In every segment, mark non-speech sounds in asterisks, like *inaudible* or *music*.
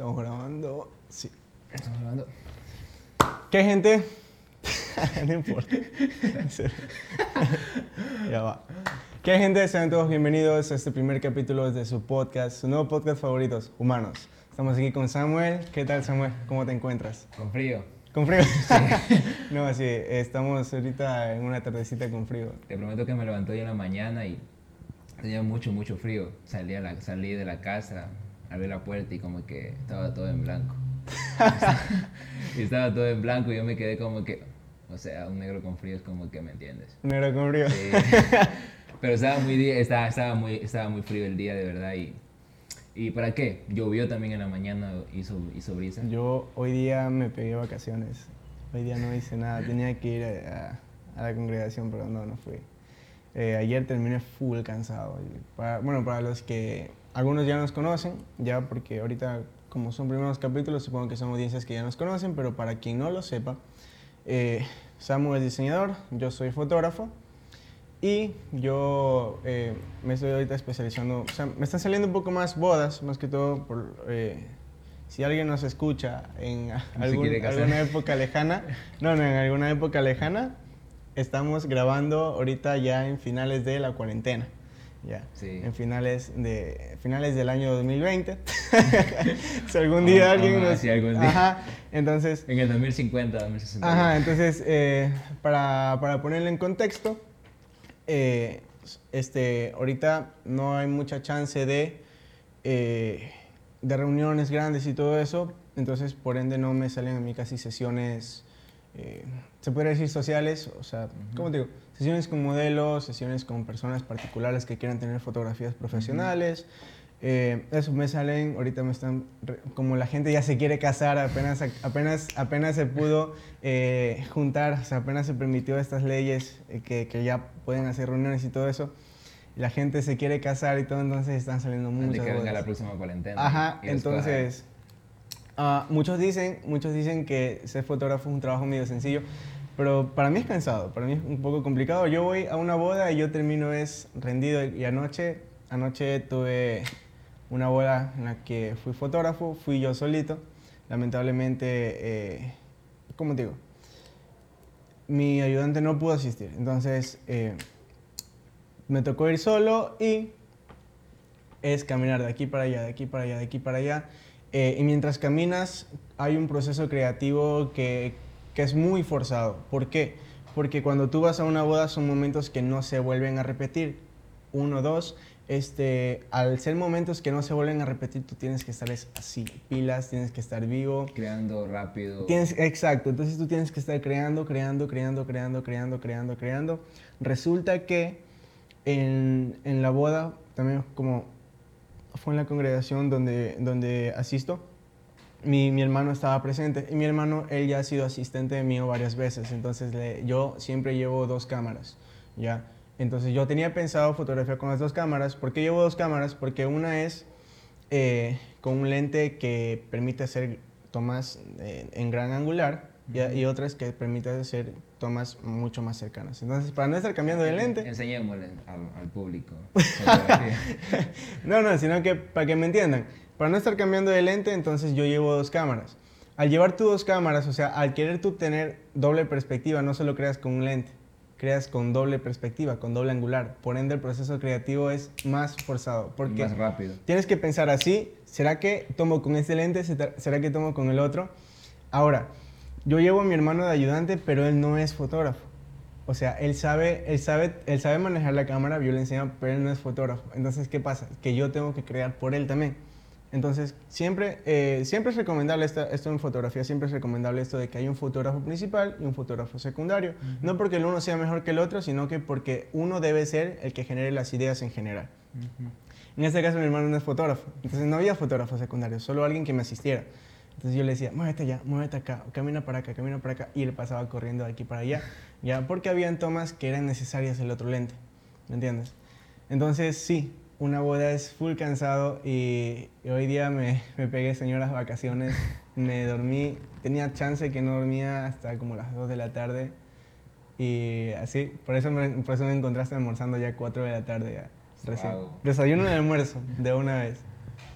Estamos grabando. Sí. Estamos grabando. ¿Qué gente? *laughs* no importa. *laughs* ya va. ¿Qué gente? Sean todos bienvenidos a este primer capítulo de su podcast, su nuevo podcast favoritos, Humanos. Estamos aquí con Samuel. ¿Qué tal, Samuel? ¿Cómo te encuentras? Con frío. ¿Con frío? *laughs* no, sí, estamos ahorita en una tardecita con frío. Te prometo que me levanté hoy en la mañana y tenía mucho, mucho frío. Salí, a la, salí de la casa, abrí la puerta y como que estaba todo en blanco. y *laughs* estaba todo en blanco y yo me quedé como que, o sea, un negro con frío es como que, ¿me entiendes? Negro con frío. Sí. *laughs* Pero estaba muy, estaba, estaba, muy, estaba muy frío el día, de verdad. Y, ¿Y para qué? Llovió también en la mañana, hizo, hizo brisa. Yo hoy día me pegué vacaciones. Hoy día no hice nada. Tenía que ir a, a la congregación, pero no, no fui. Eh, ayer terminé full cansado. Para, bueno, para los que algunos ya nos conocen, ya porque ahorita como son primeros capítulos, supongo que son audiencias que ya nos conocen, pero para quien no lo sepa, eh, Samu es diseñador, yo soy fotógrafo y yo eh, me estoy ahorita especializando, o sea, me están saliendo un poco más bodas, más que todo por... Eh, si alguien nos escucha en *laughs* algún, alguna época lejana, no, no, en alguna época lejana, estamos grabando ahorita ya en finales de la cuarentena. Ya, Sí. en finales, de, finales del año 2020. *laughs* si algún día Ah, alguien ah, nos... sí, algún día. Ajá, entonces... En el 2050, 2060. Ajá, entonces, eh, para, para ponerle en contexto, eh, este, ahorita no hay mucha chance de, eh, de reuniones grandes y todo eso, entonces por ende no me salen a mí casi sesiones, eh, se podría decir sociales, o sea, ¿cómo te digo? Sesiones con modelos, sesiones con personas particulares que quieran tener fotografías profesionales. Eh, eso me salen, ahorita me están, como la gente ya se quiere casar, apenas, apenas, apenas se pudo eh, juntar, o sea, apenas se permitió estas leyes eh, que, que ya pueden hacer reuniones y todo eso, la gente se quiere casar y todo, entonces están saliendo muchas que venga la próxima cuarentena. Ajá, entonces, ah, muchos, dicen, muchos dicen que ser fotógrafo es un trabajo medio sencillo, pero para mí es cansado, para mí es un poco complicado. Yo voy a una boda y yo termino es rendido y anoche, anoche tuve una boda en la que fui fotógrafo, fui yo solito. Lamentablemente, eh, ¿cómo te digo? Mi ayudante no pudo asistir, entonces eh, me tocó ir solo y es caminar de aquí para allá, de aquí para allá, de aquí para allá. Eh, y mientras caminas hay un proceso creativo que, que es muy forzado. ¿Por qué? Porque cuando tú vas a una boda son momentos que no se vuelven a repetir. Uno, dos. Este, al ser momentos que no se vuelven a repetir, tú tienes que estar es- así, pilas, tienes que estar vivo. Creando rápido. Tienes, exacto, entonces tú tienes que estar creando, creando, creando, creando, creando, creando, creando. Resulta que en, en la boda, también como fue en la congregación donde, donde asisto, mi, mi hermano estaba presente y mi hermano, él ya ha sido asistente mío varias veces, entonces le- yo siempre llevo dos cámaras, ¿ya? Entonces yo tenía pensado fotografiar con las dos cámaras. ¿Por qué llevo dos cámaras? Porque una es eh, con un lente que permite hacer tomas eh, en gran angular y, y otra es que permite hacer tomas mucho más cercanas. Entonces, para no estar cambiando de lente, Enseñémosle al, al público. *laughs* no, no, sino que para que me entiendan, para no estar cambiando de lente, entonces yo llevo dos cámaras. Al llevar tú dos cámaras, o sea, al querer tú tener doble perspectiva, no solo creas con un lente, creas con doble perspectiva, con doble angular. Por ende, el proceso creativo es más forzado. Porque Más rápido. Tienes que pensar así, ¿será que tomo con este lente? ¿Será que tomo con el otro? Ahora, yo llevo a mi hermano de ayudante, pero él no es fotógrafo. O sea, él sabe, él sabe, él sabe manejar la cámara, yo le enseño, pero él no es fotógrafo. Entonces, ¿qué pasa? Que yo tengo que crear por él también. Entonces, siempre, eh, siempre es recomendable esta- esto en fotografía, siempre es recomendable esto de que hay un fotógrafo principal y un fotógrafo secundario. No porque el uno sea mejor que el otro, sino que porque uno debe ser el que genere las ideas en general. En este caso mi hermano no es fotógrafo, entonces no había fotógrafo secundario, solo alguien que me asistiera. Entonces yo le decía, muévete allá, muévete acá, camina para acá, camina para acá, y él pasaba corriendo de aquí para allá, ya, porque habían tomas que eran necesarias el otro lente, ¿me entiendes? Entonces sí, una boda es full cansado y, y hoy día me, me pegué señoras vacaciones, *laughs* me dormí, tenía chance que no dormía hasta como las 2 de la tarde y así, por eso me, por eso me encontraste almorzando ya 4 de la tarde ya. Recién. Wow. Desayuno y almuerzo de una vez.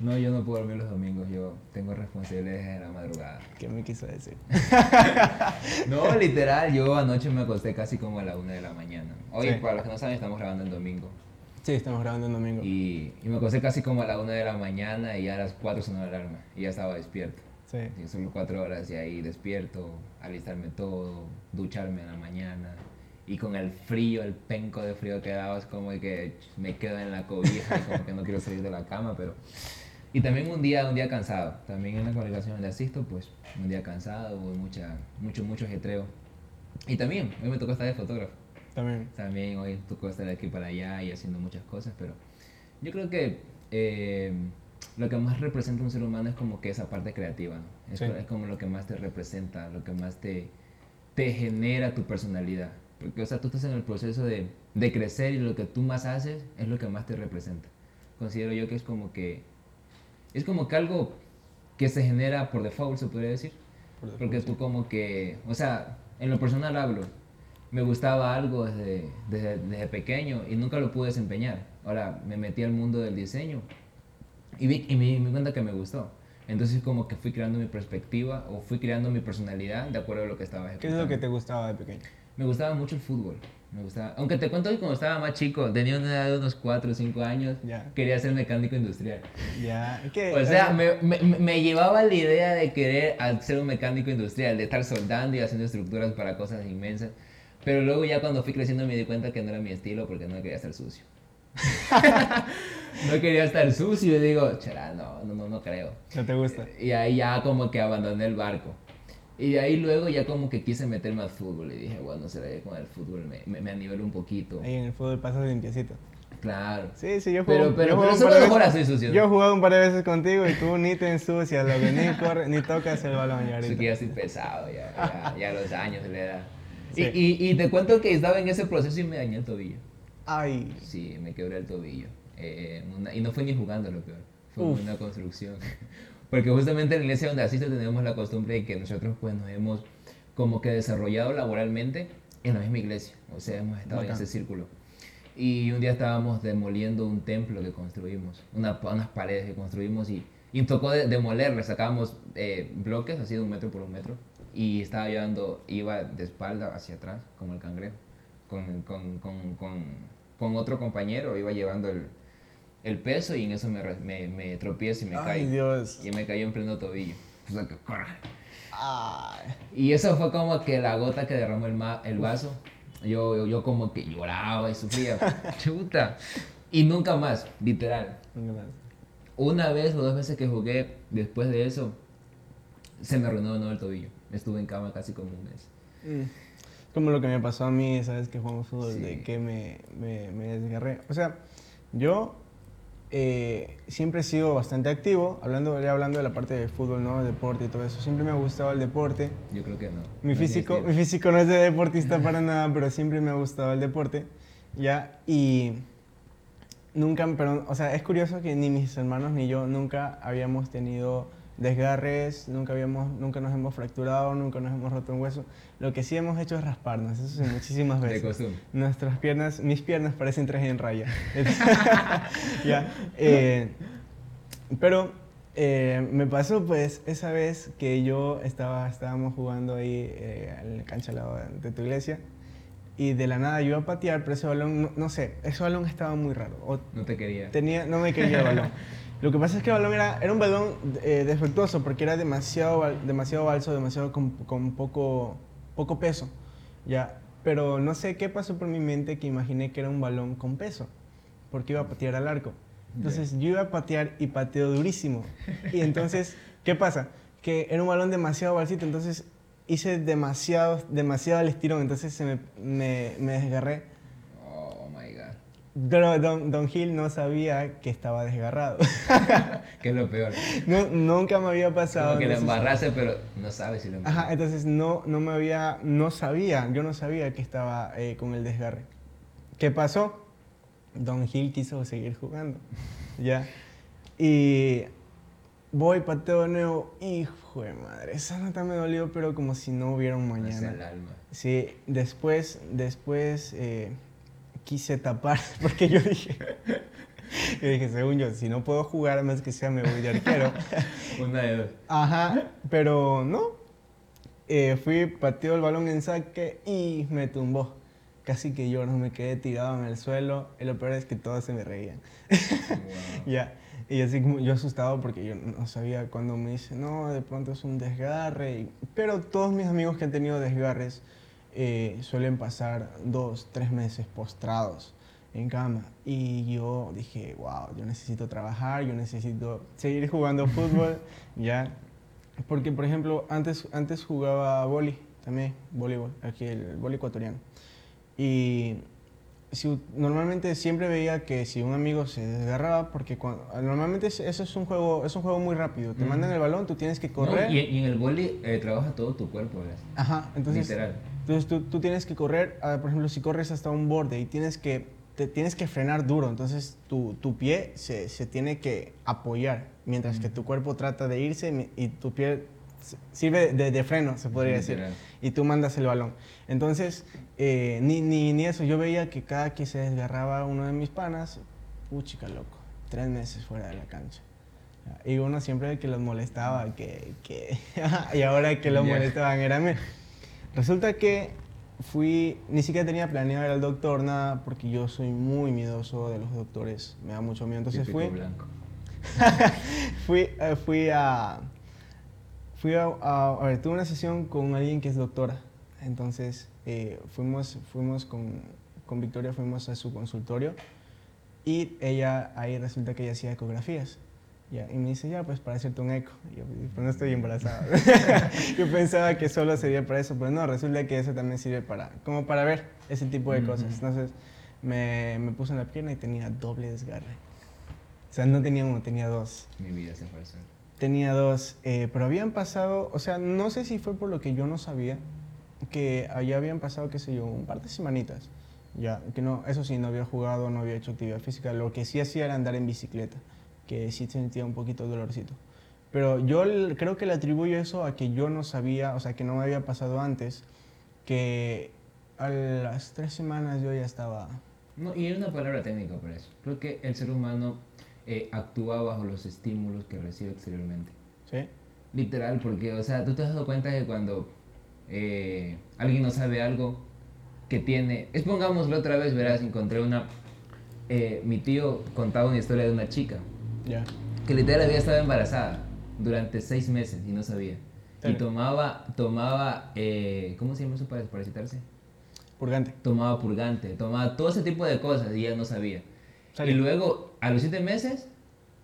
No, yo no puedo dormir los domingos, yo tengo responsabilidades en la madrugada. ¿Qué me quiso decir? *laughs* no, literal, yo anoche me acosté casi como a la una de la mañana. Hoy, Sí. para los que no saben, estamos grabando el domingo. Sí, estamos grabando el domingo. Y, y me acosté casi como a la una de la mañana y ya a las 4 sonó la alarma y ya estaba despierto. Sí. Sí, solo cuatro horas y ahí despierto, alistarme todo, ducharme en la mañana. Y con el frío, el penco de frío que daba, es como que me quedo en la cobija y como que no quiero salir de la cama, pero... Y también un día, un día cansado. También en la congregación donde asisto, pues un día cansado, mucha, mucho, mucho ajetreo. Y también, hoy me tocó estar de fotógrafo. También. También hoy tocó estar de aquí para allá y haciendo muchas cosas, pero yo creo que eh, lo que más representa a un ser humano es como que esa parte creativa. Es, Sí. es como lo que más te representa, lo que más te, te genera tu personalidad. Porque, o sea, tú estás en el proceso de, de crecer y lo que tú más haces es lo que más te representa. Considero yo que es como que, es como que algo que se genera por default, se podría decir. Por default, Porque sí. tú como que, o sea, en lo personal hablo, me gustaba algo desde, desde, desde pequeño y nunca lo pude desempeñar. Ahora me metí al mundo del diseño y, vi, y me di cuenta que me gustó. Entonces como que fui creando mi perspectiva o fui creando mi personalidad de acuerdo a lo que estaba ¿Qué es ejecutando. lo que te gustaba de pequeño? Me gustaba mucho el fútbol. Me gustaba, aunque te cuento que cuando estaba más chico, tenía una edad de unos 4 o 5 años, quería ser mecánico industrial. Ya. O sea, me, me, me llevaba la idea de querer ser un mecánico industrial, de estar soldando y haciendo estructuras para cosas inmensas. Pero luego ya cuando fui creciendo me di cuenta que no era mi estilo porque no quería estar sucio. *laughs* no quería estar sucio y digo, chara, no, no, no, creo. no te gusta. Y ahí ya como que abandoné el barco. Y de ahí luego ya como que quise meterme al fútbol y dije, bueno, será que con el fútbol me, me, me anivelo un poquito. Ahí en el fútbol pasas limpiecito. Claro. Sí, sí, yo Pero- juego. pero- yo pero solo veces- soy sucio. Yo he jugado un par de veces contigo y tú ni te ensucias, lo que ni corres, ni tocas el balón ya ahorita. que ya estoy pesado, ya, ya, ya los años le da. Sí. Y, y, y te cuento que estaba en ese proceso y me dañé el tobillo. Ay, Sí, me quebré el tobillo. Eh, una- y no fue ni jugando lo peor, fue Uf. una construcción. *laughs* Porque justamente en la iglesia donde asisto tenemos la costumbre de que nosotros pues nos hemos como que desarrollado laboralmente en la misma iglesia. O sea, hemos estado Bacán. en ese círculo. Y un día estábamos demoliendo un templo que construimos, una, unas paredes que construimos y, y tocó de, demolerle, sacábamos eh, bloques así de un metro por un metro y estaba llevando, iba de espalda hacia atrás como el cangrejo, con, con, con, con, otro compañero, iba llevando el, el peso y en eso me, me, me tropiezo y me ay caigo. Dios. Y me cayó en pleno tobillo. O sea, que, Ay. y eso fue como que la gota que derramó el, ma- el vaso. Yo, yo, yo como que lloraba y sufría. *laughs* Chuta. Y nunca más, literal. Una vez o dos veces que jugué, después de eso, se me arruinó de nuevo el tobillo. Estuve en cama casi como un mes. Mm. Como lo que me pasó a mí, sabes que jugamos fútbol, Sí. de que me, me, me desgarré. O sea, yo eh, siempre he sido bastante activo, hablando, ya hablando de la parte de fútbol, ¿no? Deporte y todo eso. Siempre me ha gustado el deporte. Yo creo que no. Mi No físico, mi físico no es de deportista para *laughs* nada, pero siempre me ha gustado el deporte, ¿ya? Y nunca, pero, o sea, es curioso que ni mis hermanos ni yo nunca habíamos tenido desgarres, nunca, habíamos, nunca nos hemos fracturado, nunca nos hemos roto un hueso. Lo que sí hemos hecho es rasparnos, eso sí, muchísimas De veces. costumbre. Nuestras piernas, mis piernas parecen traje en raya. *laughs* ya, eh, pero eh, me pasó pues esa vez que yo estaba, estábamos jugando ahí eh, en la cancha al lado de, de tu iglesia y de la nada yo iba a patear, pero ese balón, no, no sé, ese balón estaba muy raro. O No te quería. tenía, no me quería el balón. *laughs* Lo que pasa es que el balón era, era un balón eh, defectuoso porque era demasiado, demasiado balso, demasiado con, con poco, poco peso. Ya, pero no sé qué pasó por mi mente que imaginé que era un balón con peso porque iba a patear al arco. Entonces yo iba a patear y pateo durísimo. Y entonces, ¿qué pasa? Que era un balón demasiado balsito, entonces hice demasiado, demasiado al estirón, entonces se me, me, me desgarré. Pero Don, Don Gil no sabía que estaba desgarrado. *laughs* Que es lo peor. No, nunca me había pasado. Como que lo embarraste, pero no sabes si lo embarraste. Ajá, entonces no, no me había, no sabía, yo no sabía que estaba eh, con el desgarre. ¿Qué pasó? Don Gil quiso seguir jugando, *laughs* ya. Y voy, pateo de nuevo, hijo de madre, esa nota me dolió, pero como si no hubiera un No sé, el mañana. alma. Sí, después, después eh, quise tapar, *laughs* porque yo dije, y dije, según yo, si no puedo jugar, más que sea, me voy de arquero. *laughs* Una de dos. Ajá, pero no. Eh, fui, pateó el balón en saque y me tumbó. Casi que yo no me quedé tirado en el suelo. Y lo peor es que todos se me reían. Wow. *laughs* Ya. Y así como yo asustado porque yo no sabía cuando me dice, no, de pronto es un desgarre. Pero todos mis amigos que han tenido desgarres eh, suelen pasar dos, tres meses postrados en cama. Y yo dije, wow, yo necesito trabajar, yo necesito seguir jugando *laughs* fútbol, ya. Porque, por ejemplo, antes, antes jugaba boli, también, voleibol, aquí el boli ecuatoriano. Y si, normalmente siempre veía que si un amigo se desgarraba, porque cuando- normalmente es- eso es un juego, es un juego muy rápido. Te Ujú. mandan el balón, tú tienes que No, correr. y, y en el boli eh, trabaja todo tu cuerpo, ¿verdad? Ajá, entonces, Literal. Entonces tú, tú tienes que correr, por ejemplo, si corres hasta un borde y tienes que, te tienes que frenar duro, entonces tu, tu pie se, se tiene que apoyar, mientras que tu cuerpo trata de irse y tu pie sirve de, de freno, se podría decir, y tú mandas el balón. Entonces, eh, ni, ni, ni eso, yo veía que cada que se desgarraba uno de mis panas, puchica loco, tres meses fuera de la cancha. Y uno siempre que los molestaba, que, que *laughs* y ahora que los molestaban era mí. Resulta que fui, ni siquiera tenía planeado ir al doctor, nada, porque yo soy muy miedoso de los doctores, me da mucho miedo. Entonces Típico fui, blanco. *laughs* fui, eh, fui a, fui a, a- a ver, tuve una sesión con alguien que es doctora. Entonces eh, fuimos, fuimos con, con Victoria, fuimos a su consultorio y ella, ahí resulta que ella hacía ecografías. Ya, y me dice, ya, pues para hacerte un eco. Y yo, pues no estoy embarazada. *laughs* *laughs* yo pensaba que solo sería para eso, pero no, resulta que eso también sirve para, como para ver ese tipo de cosas. Entonces me, me puse en la pierna y tenía doble desgarre. O sea, no tenía uno, tenía dos. Mi vida se fue suelo. Tenía dos, eh, pero habían pasado, o sea, no sé si fue por lo que yo no sabía, que allá habían pasado, qué sé yo, un par de semanitas. Ya, que no, eso sí, no había jugado, no había hecho actividad física. Lo que sí hacía era andar en bicicleta, que sí sentía un poquito dolorcito. Pero yo creo que le atribuyo eso a que yo no sabía, o sea, que no me había pasado antes, que a las tres semanas yo ya estaba... No, y hay una palabra técnica para eso. Creo que el ser humano eh, actúa bajo los estímulos que recibe exteriormente. ¿Sí? Literal, porque, o sea, tú te has dado cuenta que cuando eh, alguien no sabe algo que tiene. Expongámoslo otra vez, verás, encontré una. eh, mi tío contaba una historia de una chica Que literal había estado embarazada durante seis meses y no sabía. Y tomaba, tomaba, eh, ¿cómo se llama eso para desparasitarse? Purgante. Tomaba purgante, tomaba todo ese tipo de cosas y ella no sabía. Salió. Y luego, a los siete meses,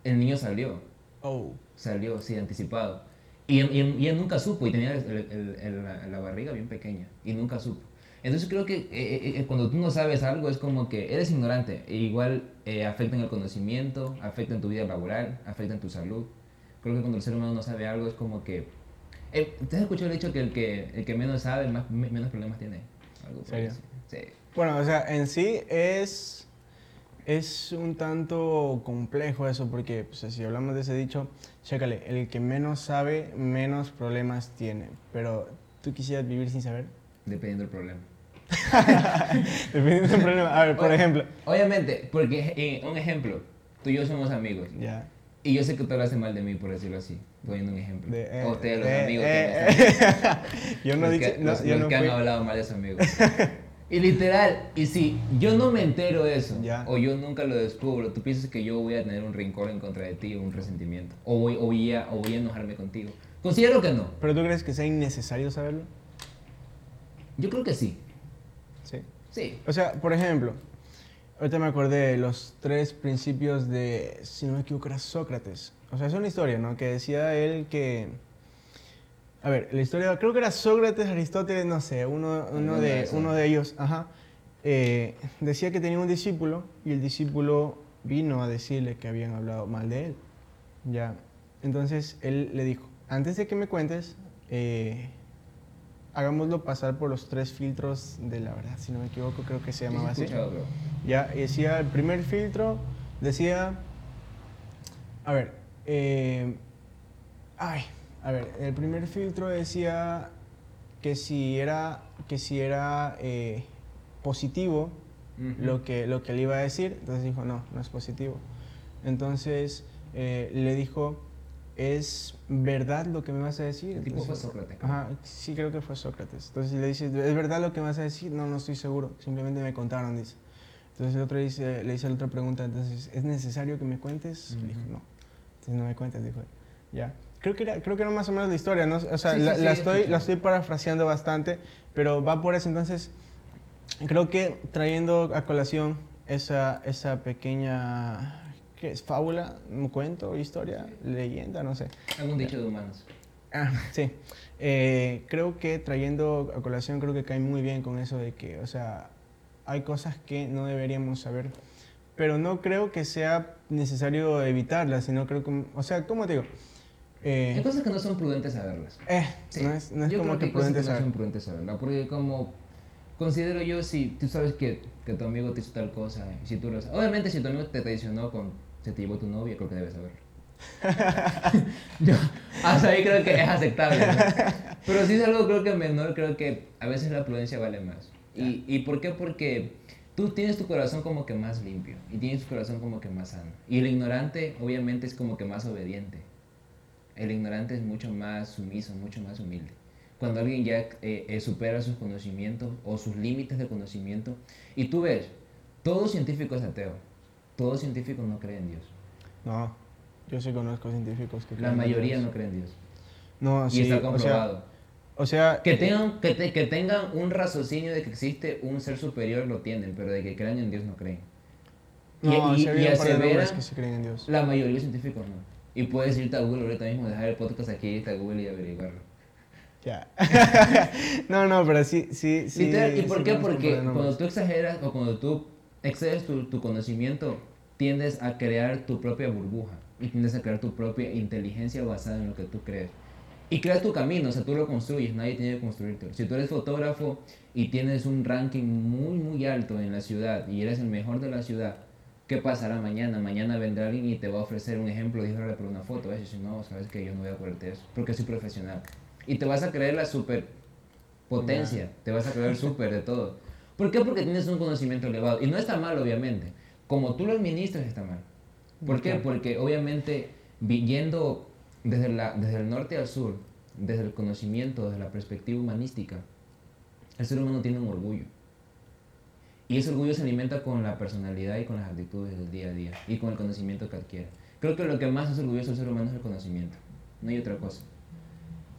el niño salió. Oh. Salió, sí, anticipado. Y, y, y él nunca supo y tenía el- el- el- la, la barriga bien pequeña y nunca supo. Entonces creo que eh, eh, eh, cuando tú no sabes algo es como que eres ignorante. E igual eh, afecta en el conocimiento, afecta en tu vida laboral, afecta en tu salud. Creo que cuando el ser humano no sabe algo es como que... Eh, ¿Te has escuchado el dicho que el que, el que menos sabe más, me- menos problemas tiene? Algo. Sí. Bueno, o sea, en sí es, es un tanto complejo eso, porque pues, si hablamos de ese dicho, chécale, el que menos sabe, menos problemas tiene. Pero tú quisieras vivir sin saber. Dependiendo del problema. *laughs* Dependiendo del problema. A ver, por Oye, ejemplo. Obviamente, porque eh, un ejemplo, tú y yo somos amigos. Ya. Y yo sé que tú hablaste mal de mí, por decirlo así, poniendo un ejemplo. De, eh, o ustedes, los eh, amigos eh, que están- *laughs* yo no los dije, que, no, los- yo los no que han fui. hablado mal de sus amigos. *laughs* y literal, y si yo no me entero de eso, Ya. o yo nunca lo descubro, tú piensas que yo voy a tener un rencor en contra de ti, o un resentimiento, o voy, o voy, a, o voy a enojarme contigo. Considero que no. ¿Pero tú crees que sea innecesario saberlo? Yo creo que sí. Sí. Sí. O sea, por ejemplo, ahorita me acordé de los tres principios de, si no me equivoco, era Sócrates. O sea, es una historia, ¿no? Que decía él que... A ver, la historia, creo que era Sócrates, Aristóteles, no sé, uno, uno, de uno de ellos, ajá. eh, decía que tenía un discípulo y el discípulo vino a decirle que habían hablado mal de él. Ya. Entonces él le dijo, antes de que me cuentes, eh, hagámoslo pasar por los tres filtros de la verdad, si no me equivoco, creo que se llamaba así. bro. Ya, decía, el primer filtro decía, a ver, eh, ay, a ver, el primer filtro decía que si era, que si era eh, positivo lo, que, lo que le iba a decir, entonces dijo, no, no es positivo. Entonces eh, le dijo, ¿es verdad lo que me vas a decir? El tipo fue Sócrates. Ajá, sí creo que fue Sócrates. Entonces le dice, ¿es verdad lo que me vas a decir? No, no estoy seguro, simplemente me contaron, dice. Entonces el otro dice, le hice la otra pregunta, entonces, ¿es necesario que me cuentes? Le dijo, no. Entonces no me cuentes, dijo. Ya. Creo que, era, creo que era más o menos la historia, ¿no? O sea, Sí, la, sí, la he estoy, la estoy parafraseando bastante, pero va por eso. Entonces, creo que trayendo a colación esa, esa pequeña, ¿qué es? ¿Fábula? ¿Un cuento? ¿Historia? ¿Leyenda? No sé. Algún dicho de humanos. Ah, sí. Eh, creo que trayendo a colación, creo que cae muy bien con eso de que, o sea, hay cosas que no deberíamos saber, pero no creo que sea necesario evitarlas, sino creo que, o sea, ¿cómo te digo? Hay Eh, cosas que no son prudentes saberlas. eh, Sí. no es, no es yo como creo que, que hay prudente no son prudentes saberlas. Porque como considero yo, si tú sabes que, que tu amigo te hizo tal cosa, si tú lo Obviamente si tu amigo te traicionó con... Se te llevó tu novia, creo que debes saberlo. *laughs* yo, hasta ahí creo que es aceptable. ¿no? Pero si es algo creo que menor, creo que a veces la prudencia vale más. ¿Y, ¿Y por qué? Porque tú tienes tu corazón como que más limpio y tienes tu corazón como que más sano. Y el ignorante obviamente es como que más obediente. El ignorante es mucho más sumiso, mucho más humilde. Cuando alguien ya eh, eh, supera sus conocimientos o sus límites de conocimiento, y tú ves, todo científico es ateo, todo científico no cree en Dios. No, yo sí conozco científicos que La creen en mayoría Dios. no cree en Dios. No, y sí, está o sea, comprobado. o sea, que, eh, tengan, que, te- que tengan un raciocinio de que existe un ser superior lo tienen, pero de que crean en Dios no creen. Y- no, y- y aseveran- que sí creen en Dios. La mayoría de científicos no. Y puedes irte a Google ahorita mismo, dejar el podcast aquí, irte a Google y averiguarlo. Ya. *laughs* no, no, pero sí, sí, sí. ¿Y por sí qué? Porque cuando tú exageras o cuando tú excedes tu, tu conocimiento, tiendes a crear tu propia burbuja y tiendes a crear tu propia inteligencia basada en lo que tú crees. Y creas tu camino, o sea, tú lo construyes, nadie tiene que construirte. Si tú eres fotógrafo y tienes un ranking muy, muy alto en la ciudad y eres el mejor de la ciudad, ¿qué pasará mañana? Mañana vendrá alguien y te va a ofrecer un ejemplo, 10 dólares por una foto. Y si no, sabes que yo no voy a ponerte eso, porque soy profesional. Y te vas a creer la super potencia, te vas a creer súper de todo. ¿Por qué? Porque tienes un conocimiento elevado. Y no está mal, obviamente. Como tú lo administras, está mal. ¿Por qué? Porque obviamente, vi- yendo desde, la, desde el norte al sur, desde el conocimiento, desde la perspectiva humanística, el ser humano tiene un orgullo. Y ese orgullo se alimenta con la personalidad y con las actitudes del día a día y con el conocimiento que adquiere. Creo que lo que más hace orgulloso al ser humano es el conocimiento, no hay otra cosa.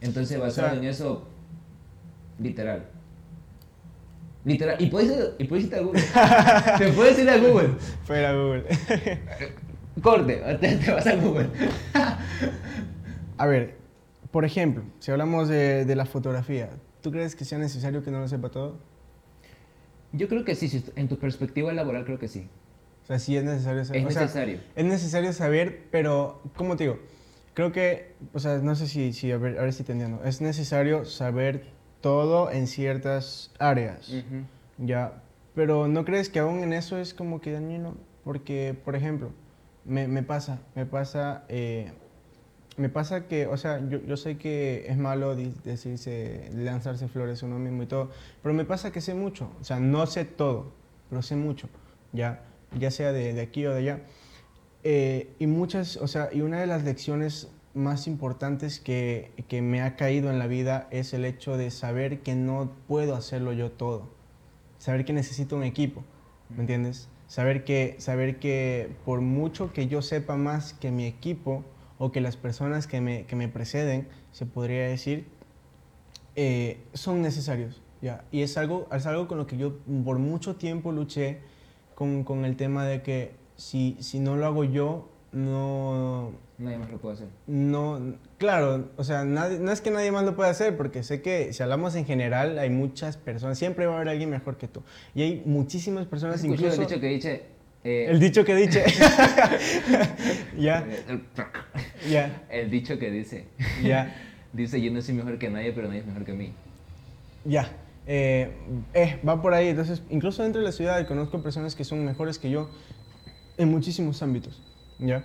Entonces, basado sea- en eso, literal. Literal. Y puedes, y puedes irte a Google. *laughs* te puedes ir a Google. Fuera Google. *laughs* Corte, te, te vas a Google. *laughs* A ver, por ejemplo, si hablamos de, de la fotografía, ¿tú crees que sea necesario que no lo sepa todo? Yo creo que sí, si en tu perspectiva laboral creo que sí. O sea, sí es necesario saber. Es o sea, necesario. es necesario saber, pero, ¿cómo te digo? Creo que, o sea, no sé si, si a, ver, a ver si te entiendo. Es necesario saber todo en ciertas áreas. Ya, pero ¿no crees que aún en eso es como que dañino? Porque, por ejemplo, me, me pasa, me pasa, eh, me pasa que, o sea, yo, yo sé que es malo decirse, lanzarse flores a uno mismo y todo, pero me pasa que sé mucho, o sea, no sé todo, pero sé mucho, ya, ya sea de, de aquí o de allá. Eh, y muchas, o sea, y una de las lecciones más importantes que, que me ha caído en la vida es el hecho de saber que no puedo hacerlo yo todo. Saber que necesito un equipo, ¿me entiendes? Saber que, saber que por mucho que yo sepa más que mi equipo o que las personas que me, que me preceden, se podría decir, eh, son necesarios. ¿ya? Y es algo, es algo con lo que yo por mucho tiempo luché con, con el tema de que si, si no lo hago yo, no, Nadie más lo puede hacer. no, claro, o sea, nadie- no es que nadie más lo pueda hacer, porque sé que si hablamos en general, hay muchas personas, siempre va a haber alguien mejor que tú. Y hay muchísimas ¿Has personas, incluso... el dicho que dice... eh, El dicho que dice... *laughs* ya, el- ya, El dicho que dice... ya, *laughs* Dice, yo no soy mejor que nadie, pero nadie es mejor que mí. ya. Eh, eh, va por ahí, entonces, incluso dentro de la ciudad conozco personas que son mejores que yo en muchísimos ámbitos, ¿ya?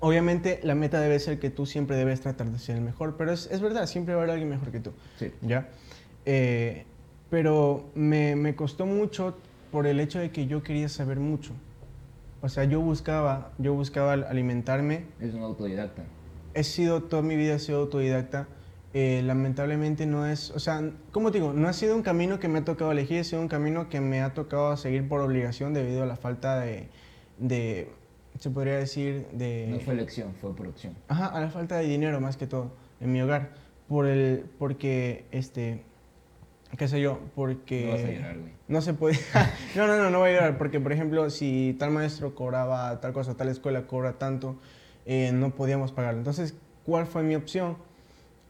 Obviamente la meta debe ser que tú siempre debes tratar de ser el mejor, pero es, es verdad, siempre va a haber alguien mejor que tú. Sí. ¿ya? Eh, pero me, me costó mucho por el hecho de que yo quería saber mucho. o sea, yo buscaba, yo buscaba alimentarme. Es un autodidacta. He sido, toda mi vida he sido autodidacta. Eh, lamentablemente no es, o sea, como digo, no ha sido un camino que me ha tocado elegir, ha sido un camino que me ha tocado seguir por obligación debido a la falta de, de se podría decir, de... No fue elección, fue producción. Ajá, a la falta de dinero más que todo en mi hogar, por el, porque, este, qué sé yo, porque... No vas a llorar, güey. No se podía... *laughs* no, no, no, no voy a llorar, porque, por ejemplo, si tal maestro cobraba tal cosa, tal escuela cobra tanto, eh, no podíamos pagarlo. Entonces, ¿cuál fue mi opción?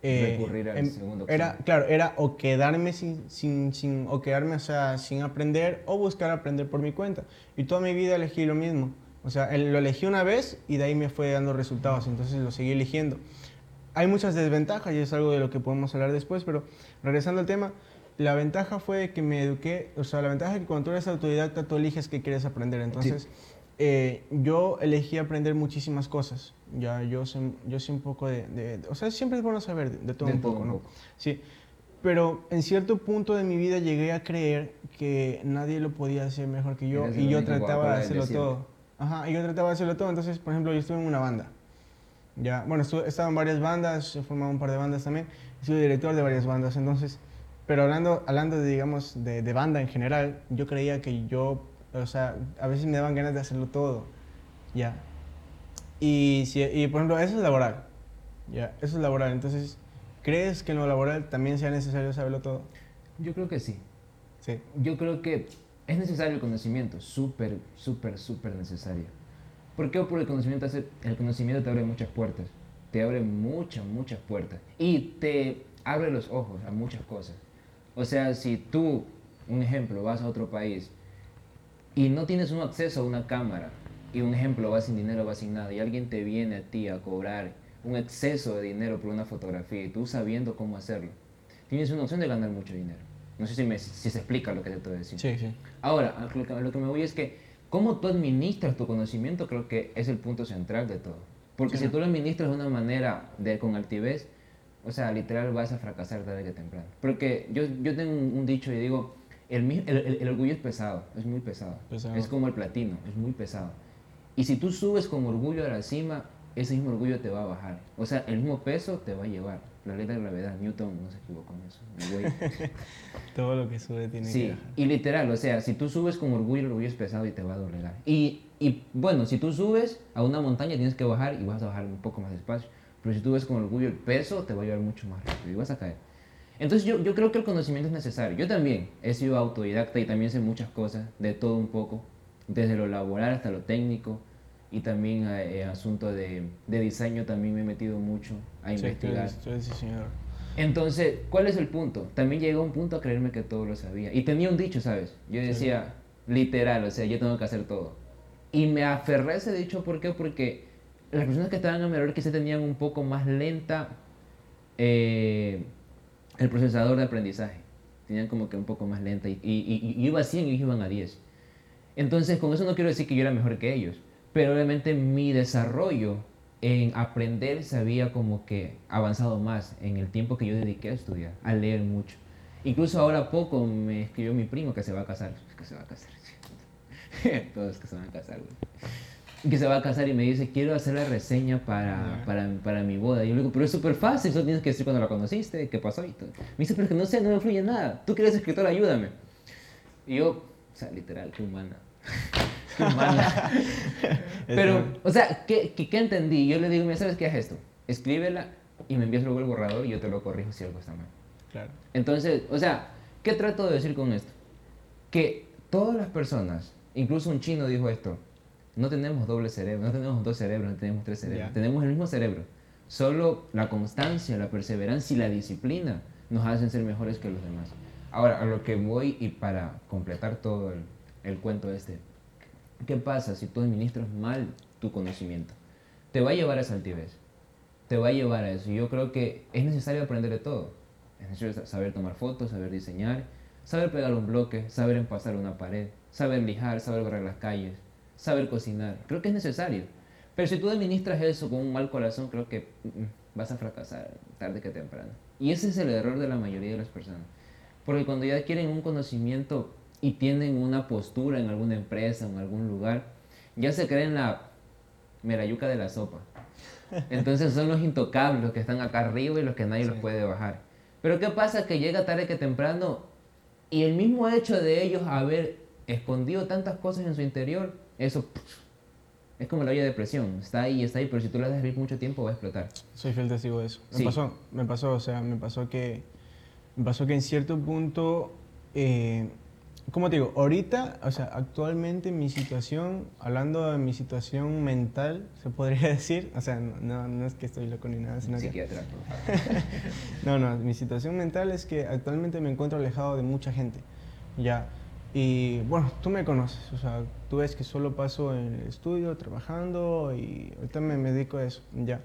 Eh, Recurrir al segundo opción. Era, claro, era o quedarme sin, sin, sin, o quedarme, o sea, sin aprender, o buscar aprender por mi cuenta. Y toda mi vida elegí lo mismo. O sea, lo elegí una vez y de ahí me fue dando resultados, entonces lo seguí eligiendo. Hay muchas desventajas y es algo de lo que podemos hablar después, pero regresando al tema, la ventaja fue que me eduqué, o sea, la ventaja es que cuando tú eres autodidacta, tú eliges qué quieres aprender. Entonces, eh, yo elegí aprender muchísimas cosas. Ya, yo sé, yo sé un poco de, O sea, siempre es bueno saber de, todo, un, poco, ¿no? Sí. Pero en cierto punto de mi vida llegué a creer que nadie lo podía hacer mejor que yo y yo trataba de hacerlo todo. Ajá, y yo trataba de hacerlo todo. Entonces, por ejemplo, yo estuve en una banda. Ya, bueno, estuve, estaba en varias bandas, he formado un par de bandas también. Soy director de varias bandas. Entonces, pero hablando, hablando de, digamos, de, de, banda en general, yo creía que yo, o sea, a veces me daban ganas de hacerlo todo. Ya. Y, si, y por ejemplo, eso es laboral. Ya, eso es laboral. Entonces, ¿crees que en lo laboral también sea necesario saberlo todo? Yo creo que sí. Sí. Yo creo que es necesario el conocimiento, súper, súper, súper necesario. ¿Por qué? Porque el conocimiento, hace, el conocimiento te abre muchas puertas, te abre muchas, muchas puertas y te abre los ojos a muchas cosas. O sea, si tú, un ejemplo, vas a otro país y no tienes un acceso a una cámara, y un ejemplo, vas sin dinero, vas sin nada, y alguien te viene a ti a cobrar un exceso de dinero por una fotografía y tú sabiendo cómo hacerlo, tienes una opción de ganar mucho dinero. No sé si, me, si se explica lo que te estoy diciendo. Sí, sí. Ahora, lo que, lo que me voy es que cómo tú administras tu conocimiento creo que es el punto central de todo. Porque si tú lo administras de una manera de, con altivez, o sea, literal vas a fracasar tarde que temprano. Porque yo, yo tengo un, dicho y digo, el, el, el, orgullo es pesado, es muy pesado. Es como el platino, es muy pesado. Y si tú subes con orgullo a la cima, ese mismo orgullo te va a bajar. O sea, el mismo peso te va a llevar. La ley de gravedad, Newton no se equivocó en eso. *laughs* Todo lo que sube tiene sí, que bajar. y literal, o sea, si tú subes con orgullo, el orgullo es pesado y te va a doblegar. Y, y bueno, si tú subes a una montaña, tienes que bajar y vas a bajar un poco más despacio. Pero si tú ves con orgullo el peso, te va a llevar mucho más rápido y vas a caer. Entonces yo, yo creo que el conocimiento es necesario. Yo también he sido autodidacta y también sé muchas cosas, de todo un poco, desde lo laboral hasta lo técnico y también eh, asunto de, de, diseño también me he metido mucho a investigar. señor. Entonces, ¿cuál es el punto? También llegó un punto a creerme que todo lo sabía. Y tenía un dicho, ¿sabes? Yo decía, literal, o sea, yo tengo que hacer todo. Y me aferré a ese dicho, ¿por qué? Porque las personas que estaban a mi que se tenían un poco más lenta eh, el procesador de aprendizaje. Tenían como que un poco más lenta. Y, y, y iba a 100 y ellos iban a 10. Entonces, con eso no quiero decir que yo era mejor que ellos pero obviamente mi desarrollo en aprender se había como que avanzado más en el tiempo que yo dediqué a estudiar, a leer mucho. Incluso ahora poco me escribió mi primo que se va a casar, *laughs* que se va a casar, *laughs* todos que se van a casar, que se va a casar y me dice, quiero hacer la reseña para, para, para mi boda. Y yo le digo, pero es súper fácil, eso tienes que decir cuando la conociste, qué pasó y todo. Me dice, pero que no sé, no me fluye nada. Tú que eres escritor, ayúdame. Y yo, o sea, literal, qué humana. *laughs* *laughs* Pero, o sea, ¿qué, ¿qué, entendí? Yo le digo, mira, ¿sabes qué es esto? Escríbela y me envías luego el borrador y yo te lo corrijo si algo está mal. Claro. Entonces, o sea, ¿qué trato de decir con esto? Que todas las personas, incluso un chino dijo esto, no tenemos doble cerebro, no tenemos dos cerebros, no tenemos tres cerebros, tenemos el mismo cerebro. Solo la constancia, la perseverancia y la disciplina nos hacen ser mejores que los demás. Ahora, a lo que voy y para completar todo el, el cuento este, ¿Qué pasa si tú administras mal tu conocimiento? Te va a llevar a esa altivez. Te va a llevar a eso. Y yo creo que es necesario aprender de todo. Es necesario saber tomar fotos, saber diseñar, saber pegar un bloque, saber empasar una pared, saber lijar, saber barrer las calles, saber cocinar. Creo que es necesario. Pero si tú administras eso con un mal corazón, creo que mm, vas a fracasar tarde que temprano. Y ese es el error de la mayoría de las personas. Porque cuando ya adquieren un conocimiento y tienen una postura en alguna empresa o en algún lugar, ya se creen la merayuca de la sopa. Entonces son los intocables, los que están acá arriba y los que nadie los puede bajar. Pero ¿qué pasa? Que llega tarde que temprano y el mismo hecho de ellos haber escondido tantas cosas en su interior, eso es como la olla de presión. Está ahí, está ahí, pero si tú la dejas mucho tiempo va a explotar. Soy fiel testigo de eso. Me Sí. pasó, me pasó, o sea, me pasó que, me pasó que en cierto punto, eh, ¿cómo te digo? Ahorita, o sea, actualmente mi situación, hablando de mi situación mental, se podría *laughs* decir, o sea, no, no, no es que estoy loco ni nada, sino que... Psiquiatra. *laughs* No, no, mi situación mental es que actualmente me encuentro alejado de mucha gente, ya. Y bueno, tú me conoces, o sea, tú ves que solo paso en el estudio, trabajando y ahorita me, me dedico a eso, ya.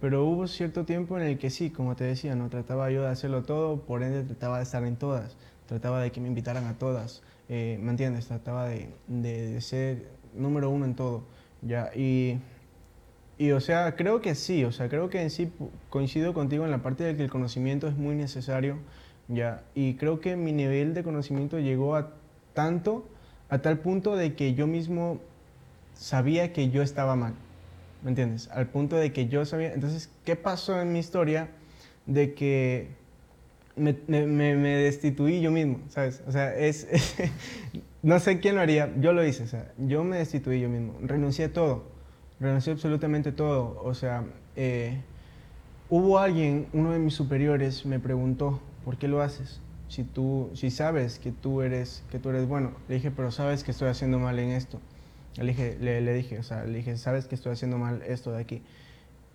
Pero hubo cierto tiempo en el que sí, como te decía, no trataba yo de hacerlo todo, por ende trataba de estar en todas, trataba de que me invitaran a todas, eh, ¿me entiendes? Trataba de, de- de ser número uno en todo, ya. Y y o sea, creo que sí, o sea, creo que en sí coincido contigo en la parte de que el conocimiento es muy necesario, ya, y creo que mi nivel de conocimiento llegó a tanto, a tal punto de que yo mismo sabía que yo estaba mal, ¿me entiendes? Al punto de que yo sabía, entonces, ¿qué pasó en mi historia? De que me, me- destituí yo mismo, ¿sabes? O sea, es, *laughs* no sé quién lo haría, yo lo hice, o sea, yo me destituí yo mismo, renuncié a todo, renuncié absolutamente todo, o sea, eh, hubo alguien, uno de mis superiores me preguntó, ¿por qué lo haces? Si tú, si sabes que tú eres, que tú eres bueno, le dije, pero sabes que estoy haciendo mal en esto. Le dije, le, le dije, o sea, le dije, sabes que estoy haciendo mal esto de aquí.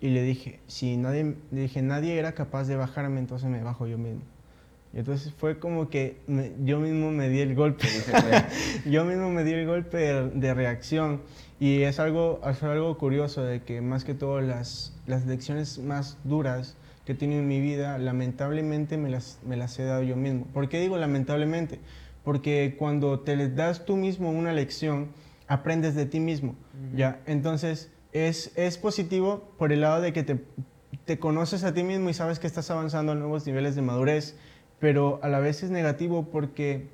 Y le dije, si nadie, le dije, nadie era capaz de bajarme, entonces me bajo yo mismo. Y entonces fue como que me- yo mismo me di el golpe. *laughs* Yo mismo me di el golpe de, de reacción. Y es algo, es algo curioso de que más que todo las, las lecciones más duras que he tenido en mi vida, lamentablemente me las, me las he dado yo mismo. ¿Por qué digo lamentablemente? Porque cuando te das tú mismo una lección, aprendes de ti mismo. ¿ya? Entonces, es, es positivo por el lado de que te, te conoces a ti mismo y sabes que estás avanzando a nuevos niveles de madurez, pero a la vez es negativo porque,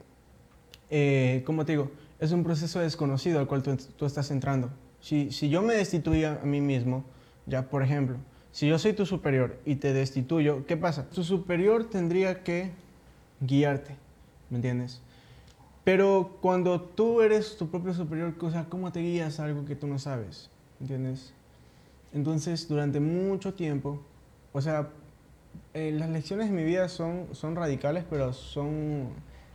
eh, como te digo, es un proceso desconocido al cual tú, estás entrando. Si, si yo me destituía a mí mismo, ya por ejemplo, si yo soy tu superior y te destituyo, ¿qué pasa? Tu superior tendría que guiarte, ¿me entiendes? Pero cuando tú eres tu propio superior, o sea, ¿cómo te guías a algo que tú no sabes? ¿Entiendes? Entonces, durante mucho tiempo, o sea, eh, las lecciones de mi vida son, son radicales, pero son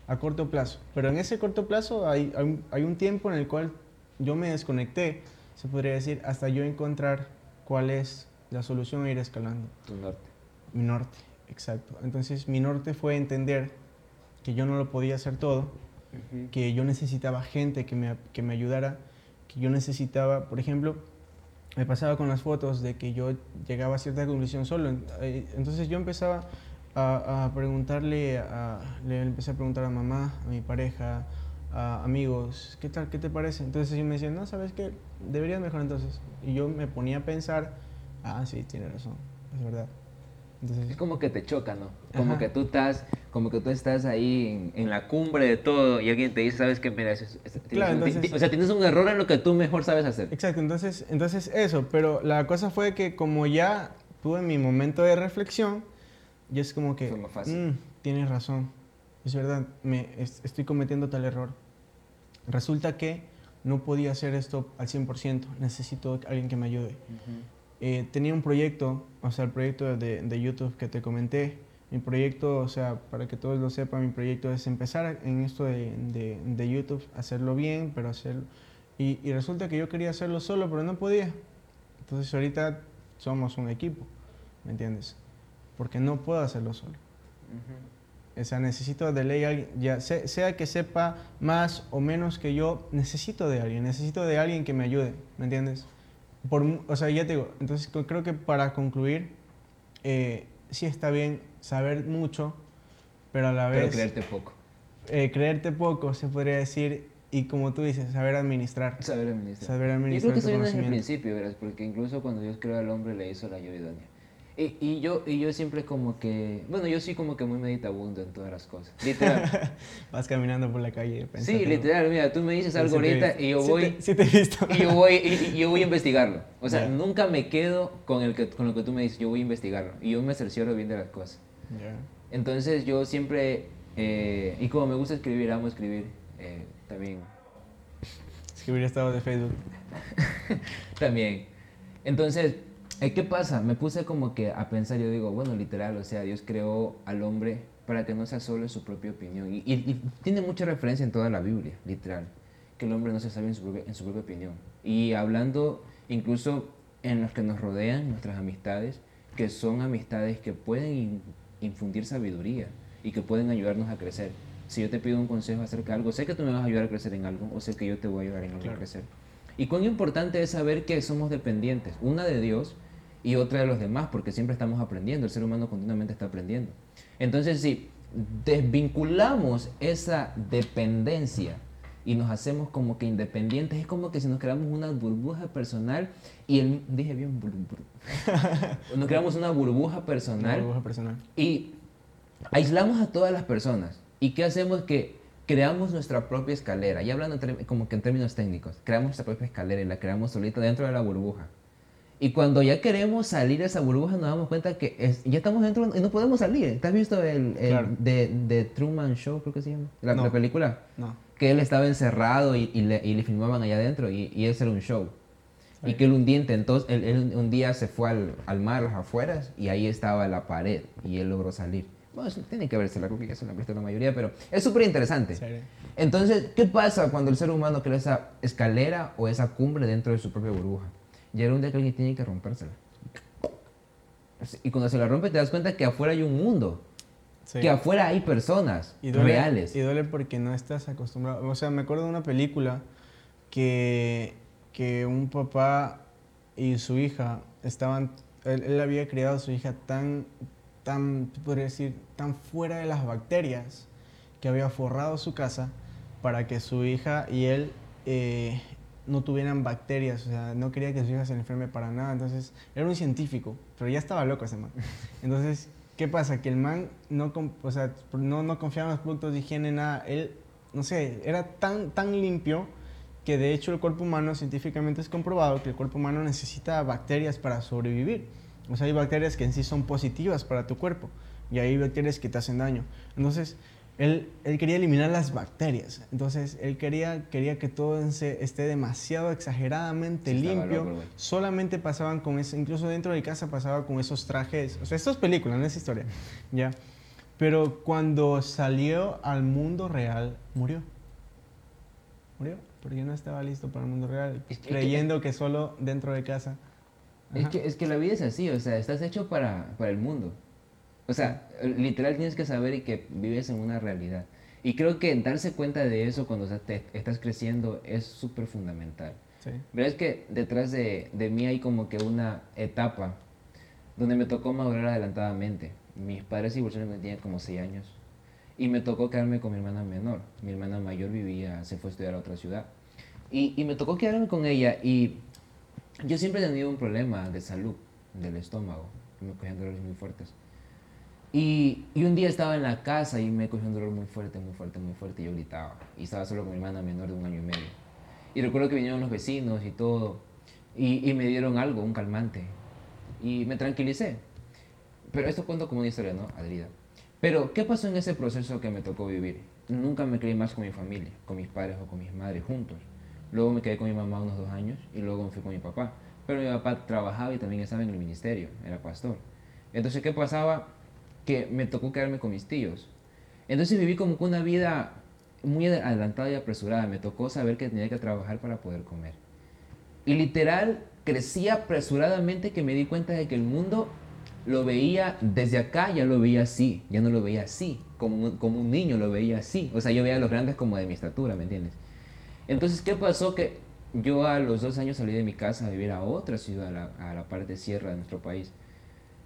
a corto plazo. Pero en ese corto plazo hay, hay, un- hay un tiempo en el cual yo me desconecté, se podría decir, hasta yo encontrar cuál es la solución a ir escalando. tu norte. Mi norte, exacto. Entonces mi norte fue entender que yo no lo podía hacer todo, que yo necesitaba gente que me, que me ayudara, que yo necesitaba, por ejemplo, me pasaba con las fotos de que yo llegaba a cierta conclusión solo. eh, Entonces yo empezaba a, a preguntarle, a, le empecé a preguntar a mamá, a mi pareja, a amigos, ¿qué tal? ¿Qué te parece? Entonces ellos me decían, no, ¿sabes qué? Deberías mejorar entonces. Y yo me ponía a pensar, ah, sí, tiene razón, es verdad. Es Entonces, como que te choca, ¿no? Como Ajá. que tú estás, como que tú estás ahí en, en la cumbre de todo y alguien te dice, sabes qué, mira, es- es- Claro, un- entonces- o sea, tienes un error en lo que tú mejor sabes hacer. Exacto, entonces, entonces eso, pero la cosa fue que como ya tuve mi momento de reflexión, ya es como que, más fácil. "Mm, tienes razón, es verdad, me, es- estoy cometiendo tal error. Resulta que no podía hacer esto al 100%, necesito a alguien que me ayude. Eh, tenía un proyecto, o sea, el proyecto de, de YouTube que te comenté. Mi proyecto, o sea, para que todos lo sepan, mi proyecto es empezar en esto de, de- de YouTube, hacerlo bien, pero hacerlo... Y, y resulta que yo quería hacerlo solo, pero no podía. Entonces ahorita somos un equipo, ¿me entiendes? Porque no puedo hacerlo solo. O sea, necesito de ley alguien, ya se- sea que sepa más o menos que yo, necesito de alguien, necesito de alguien que me ayude, ¿me entiendes? Por, mu- o sea, ya te digo, entonces creo que para concluir, eh, sí está bien saber mucho, pero a la Pero vez creerte poco. eh, creerte poco, se podría decir, y como tú dices, saber administrar. Saber administrar. Saber Yo administrar creo que tu eso viene desde el conocimiento. principio, verás, porque incluso cuando Dios creó al hombre le hizo la ayuda idónea. Y, y, yo, y yo siempre como que, bueno, yo soy como que muy meditabundo en todas las cosas, literal. *laughs* Vas caminando por la calle. Sí, literal, mira, tú me dices algo ahorita y yo voy... Sí te, he visto. Y yo voy, y, yo voy a *laughs* investigarlo. O sea, nunca me quedo con, el que, con lo que tú me dices, yo voy a investigarlo. Y yo me cercioro bien de las cosas. Entonces yo siempre, eh, y como me gusta escribir, amo escribir, eh, también. Escribir estados de Facebook. *laughs* también. Entonces, ¿qué pasa? Me puse como que a pensar, yo digo, bueno, literal, o sea, Dios creó al hombre para que no sea solo en su propia opinión. Y, tiene mucha referencia en toda la Biblia, literal, que el hombre no se sabe en su, propia, en su propia opinión. Y hablando incluso en los que nos rodean, nuestras amistades, que son amistades que pueden infundir sabiduría y que pueden ayudarnos a crecer. Si yo te pido un consejo acerca de algo, sé que tú me vas a ayudar a crecer en algo, o sé que yo te voy a ayudar en algo a crecer. Y cuán importante es saber que somos dependientes, una de Dios y otra de los demás, porque siempre estamos aprendiendo, el ser humano continuamente está aprendiendo. Entonces, si desvinculamos esa dependencia y nos hacemos como que independientes, es como que si nos creamos una burbuja personal y el, dije bien, *laughs* nos creamos una burbuja personal, burbuja personal y aislamos a todas las personas. ¿Y qué hacemos? Que creamos nuestra propia escalera, y hablando como que en términos técnicos, creamos nuestra propia escalera y la creamos solita dentro de la burbuja. Y cuando ya queremos salir de esa burbuja nos damos cuenta que ya estamos dentro y no podemos salir. ¿Te has visto el, de, de, Truman Show, creo que se llama? La, película. No. Que él estaba encerrado y, y, le, y le, filmaban allá adentro y, y ese era un show. Y que él un día intentó, él, un día se fue al, al mar, a las afueras, y ahí estaba la pared y él logró salir. Bueno, tiene que verse, la creo que ya se la visto la mayoría, pero es súper interesante. Entonces, ¿qué pasa cuando el ser humano crea esa escalera o esa cumbre dentro de su propia burbuja? Era un día que alguien tiene que rompérsela. Y cuando se la rompe te das cuenta que afuera hay un mundo. Que afuera hay personas reales. Y duele porque no estás acostumbrado. O sea, me acuerdo de una película que, que un papá y su hija estaban... Él, había criado a su hija tan, tan, podría decir, tan fuera de las bacterias que había forrado su casa para que su hija y él eh, no tuvieran bacterias, o sea, no quería que su hija se enferme para nada, entonces era un científico, pero ya estaba loco ese man. *laughs* Entonces, ¿qué pasa? Que el man no, o sea, no, no confiaba en los productos de higiene, nada, él, no sé, era tan, tan limpio que de hecho el cuerpo humano científicamente es comprobado que el cuerpo humano necesita bacterias para sobrevivir. O sea, hay bacterias que en sí son positivas para tu cuerpo y hay bacterias que te hacen daño. Entonces, él, él, quería eliminar las bacterias. Entonces, él quería, quería que todo esté demasiado exageradamente limpio. Solamente pasaban con eso, incluso dentro de casa pasaba con esos trajes. O sea, esto es película, no es historia. ¿ya? Pero cuando salió al mundo real, murió. Murió, porque no estaba listo para el mundo real, creyendo que, solo dentro de casa. Es que, es que la vida es así, o sea, estás hecho para, para el mundo. O sea, literal tienes que saber y que vives en una realidad. Y creo que darse cuenta de eso cuando estás creciendo es súper fundamental. Sí. Pero es que detrás de, de, mí hay como que una etapa donde me tocó madurar adelantadamente. Mis padres se divorciaron cuando tenía como 6 años. Y me tocó quedarme con mi hermana menor. Mi hermana mayor vivía, se fue a estudiar a otra ciudad. Y, y me tocó quedarme con ella. Y yo siempre he tenido un problema de salud del estómago. Me cogían dolores muy fuertes. Y, y, un día estaba en la casa y me cogió un dolor muy fuerte, muy fuerte, muy fuerte y yo gritaba. Y estaba solo con mi hermana menor de un año y medio. Y recuerdo que vinieron los vecinos y todo y, y me dieron algo, un calmante. Y me tranquilicé. Pero esto cuento como una historia, ¿no? Adrida. Pero, ¿qué pasó en ese proceso que me tocó vivir? Nunca me creí más con mi familia, con mis padres o con mis madres juntos. Luego me quedé con mi mamá unos dos años y luego me fui con mi papá. Pero mi papá trabajaba y también estaba en el ministerio, era pastor. Entonces, ¿qué pasaba? Que me tocó quedarme con mis tíos. Entonces viví como una vida muy adelantada y apresurada. Me tocó saber que tenía que trabajar para poder comer. Y literal, crecí apresuradamente que me di cuenta de que el mundo lo veía desde acá, ya lo veía así, ya no lo veía así, como un, niño lo veía así. O sea, yo veía a los grandes como de mi estatura, ¿me entiendes? Entonces, ¿qué pasó? Que yo a los dos años salí de mi casa a vivir a otra ciudad, a la, a la parte sierra de nuestro país.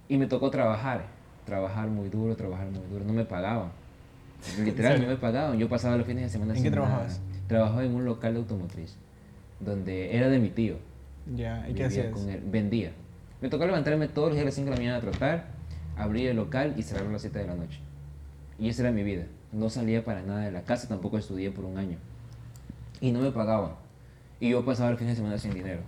Y me tocó trabajar trabajar muy duro, trabajar muy duro. No me pagaban. *laughs* Literal, no me pagaban. Yo pasaba los fines de semana. ¿En qué trabajabas? Trabajaba en un local de automotriz, donde era de mi tío. Ya, ¿y qué hacías? Con él. Vendía. Me tocó levantarme todos los días a las 5 de la mañana a trotar, abrir el local y cerrar a las 7 de la noche. Y esa era mi vida. No salía para nada de la casa, tampoco estudié por un año. Y no me pagaban. Y yo pasaba el fin de semana sin dinero.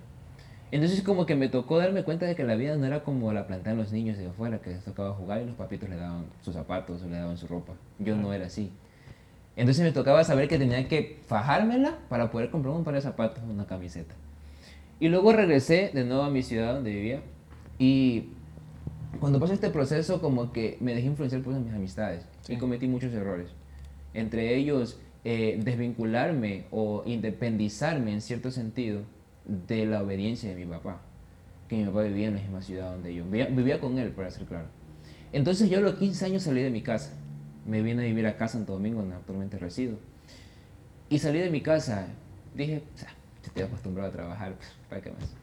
Entonces como que me tocó darme cuenta de que la vida no era como la plantean los niños de afuera, que les tocaba jugar y los papitos le daban sus zapatos o le daban su ropa. Yo no era así. Entonces me tocaba saber que tenía que fajármela para poder comprar un par de zapatos, una camiseta. Y luego regresé de nuevo a mi ciudad donde vivía y cuando pasó este proceso como que me dejé influenciar por mis amistades y cometí muchos errores. Entre ellos eh, desvincularme o independizarme en cierto sentido de la obediencia de mi papá, que mi papá vivía en la misma ciudad donde yo vivía, con él, para ser claro. Entonces yo a los 15 años salí de mi casa, me vine a vivir a Santo Domingo, donde actualmente resido, y salí de mi casa, dije, estoy acostumbrado a trabajar, pues, ¿para qué más?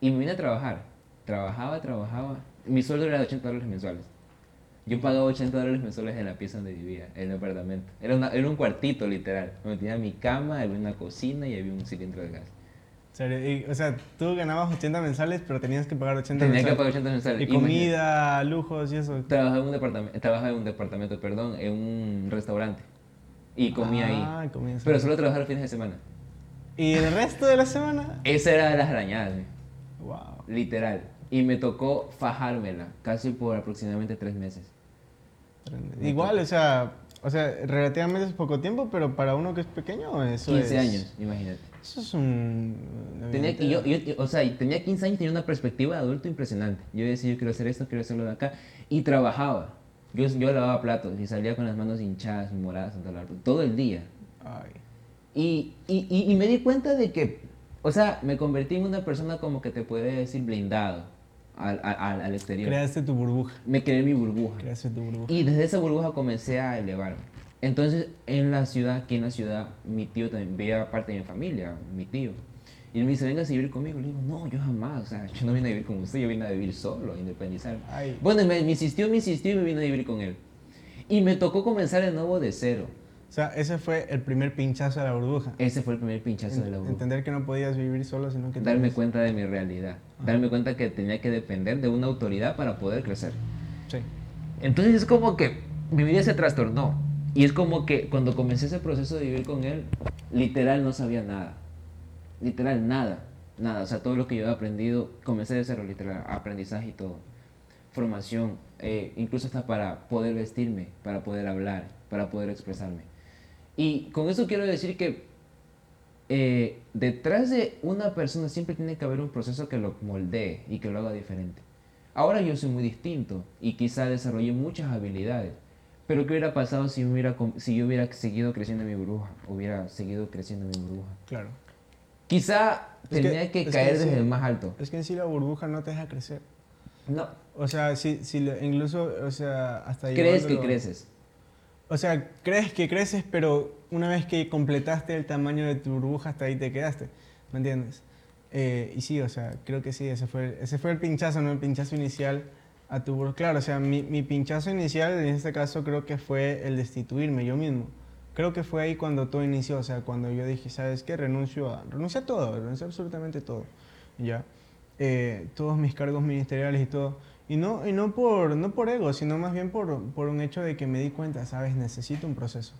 Y me vine a trabajar, trabajaba, trabajaba, mi sueldo era de 80 dólares mensuales. Yo pagaba 80 dólares mensuales en la pieza donde vivía, en el apartamento. Era, era un cuartito, literal. Donde tenía mi cama, había una cocina y había un cilindro de gas o sea, tú ganabas 80 mensuales, pero tenías que pagar 80 Tenía mensuales. que pagar 80 mensuales. Y comida, lujos y eso. Trabajaba en un departamento, trabajaba en un departamento, perdón, en un restaurante. Y comía ah, ahí. Comía pero solo trabajaba los fines de semana. ¿Y el resto de la semana? Esa era de las arañadas. Wow. Literal. Y me tocó fajármela, casi por aproximadamente tres meses. Igual, o sea, o sea, relativamente es poco tiempo, pero para uno que es pequeño, eso 15 años, imagínate. Eso es un... Tenía, yo, o sea, tenía 15 años, tenía una perspectiva de adulto impresionante. Yo decía, yo quiero hacer esto, quiero hacerlo de acá. Y trabajaba. Yo, yo lavaba platos y salía con las manos hinchadas, moradas, todo el día. Ay. Y, y, y, me di cuenta de que, o sea, me convertí en una persona como que te puede decir blindado al, al, al exterior. Creaste tu burbuja. Me creé mi burbuja. Creaste tu burbuja. Y desde esa burbuja comencé a elevarme. Entonces, en la ciudad, aquí en la ciudad, mi tío también veía parte de mi familia, mi tío. Y él me dice, venga a vivir conmigo. Le digo, no, yo jamás, o sea, yo no vine a vivir con usted, yo vine a vivir solo, a independizar. Bueno, me, me, insistió, me insistió y me vine a vivir con él. Y me tocó comenzar de nuevo de cero. O sea, ese fue el primer pinchazo de la burbuja. Ese fue el primer pinchazo de la burbuja. Entender que no podías vivir solo, sino que... Darme cuenta de mi realidad. Darme cuenta que tenía que depender de una autoridad para poder crecer. Sí. Entonces es como que mi vida se trastornó. Y es como que cuando comencé ese proceso de vivir con él, literal no sabía nada. Literal nada. Nada. O sea, todo lo que yo he aprendido, comencé de cero, literal. Aprendizaje y todo. Formación. Eh, incluso hasta para poder vestirme, para poder hablar, para poder expresarme. Y con eso quiero decir que eh, detrás de una persona siempre tiene que haber un proceso que lo moldee y que lo haga diferente. Ahora yo soy muy distinto y quizá desarrollé muchas habilidades. Pero ¿qué hubiera pasado si, hubiera, si yo hubiera seguido creciendo en mi burbuja? Hubiera seguido creciendo en mi burbuja. Claro. Quizá tenía que, caer desde el más alto. Es que en sí la burbuja no te deja crecer. No. O sea, si, si incluso, o sea, hasta ¿Crees que creces? O sea, crees que creces, pero una vez que completaste el tamaño de tu burbuja, hasta ahí te quedaste. ¿Me entiendes? Eh, y sí, o sea, creo que sí, ese fue, ese fue el pinchazo, ¿no? El pinchazo inicial a tu burbuja. Claro, o sea, mi, mi pinchazo inicial en este caso creo que fue el destituirme yo mismo. Creo que fue ahí cuando todo inició, o sea, cuando yo dije, ¿sabes qué? Renuncio a, renuncio a todo, renuncio a absolutamente todo. ¿Ya? Eh, todos mis cargos ministeriales y todo. Y no, y no, por, no por ego, sino más bien por, por un hecho de que me di cuenta, sabes, necesito un proceso.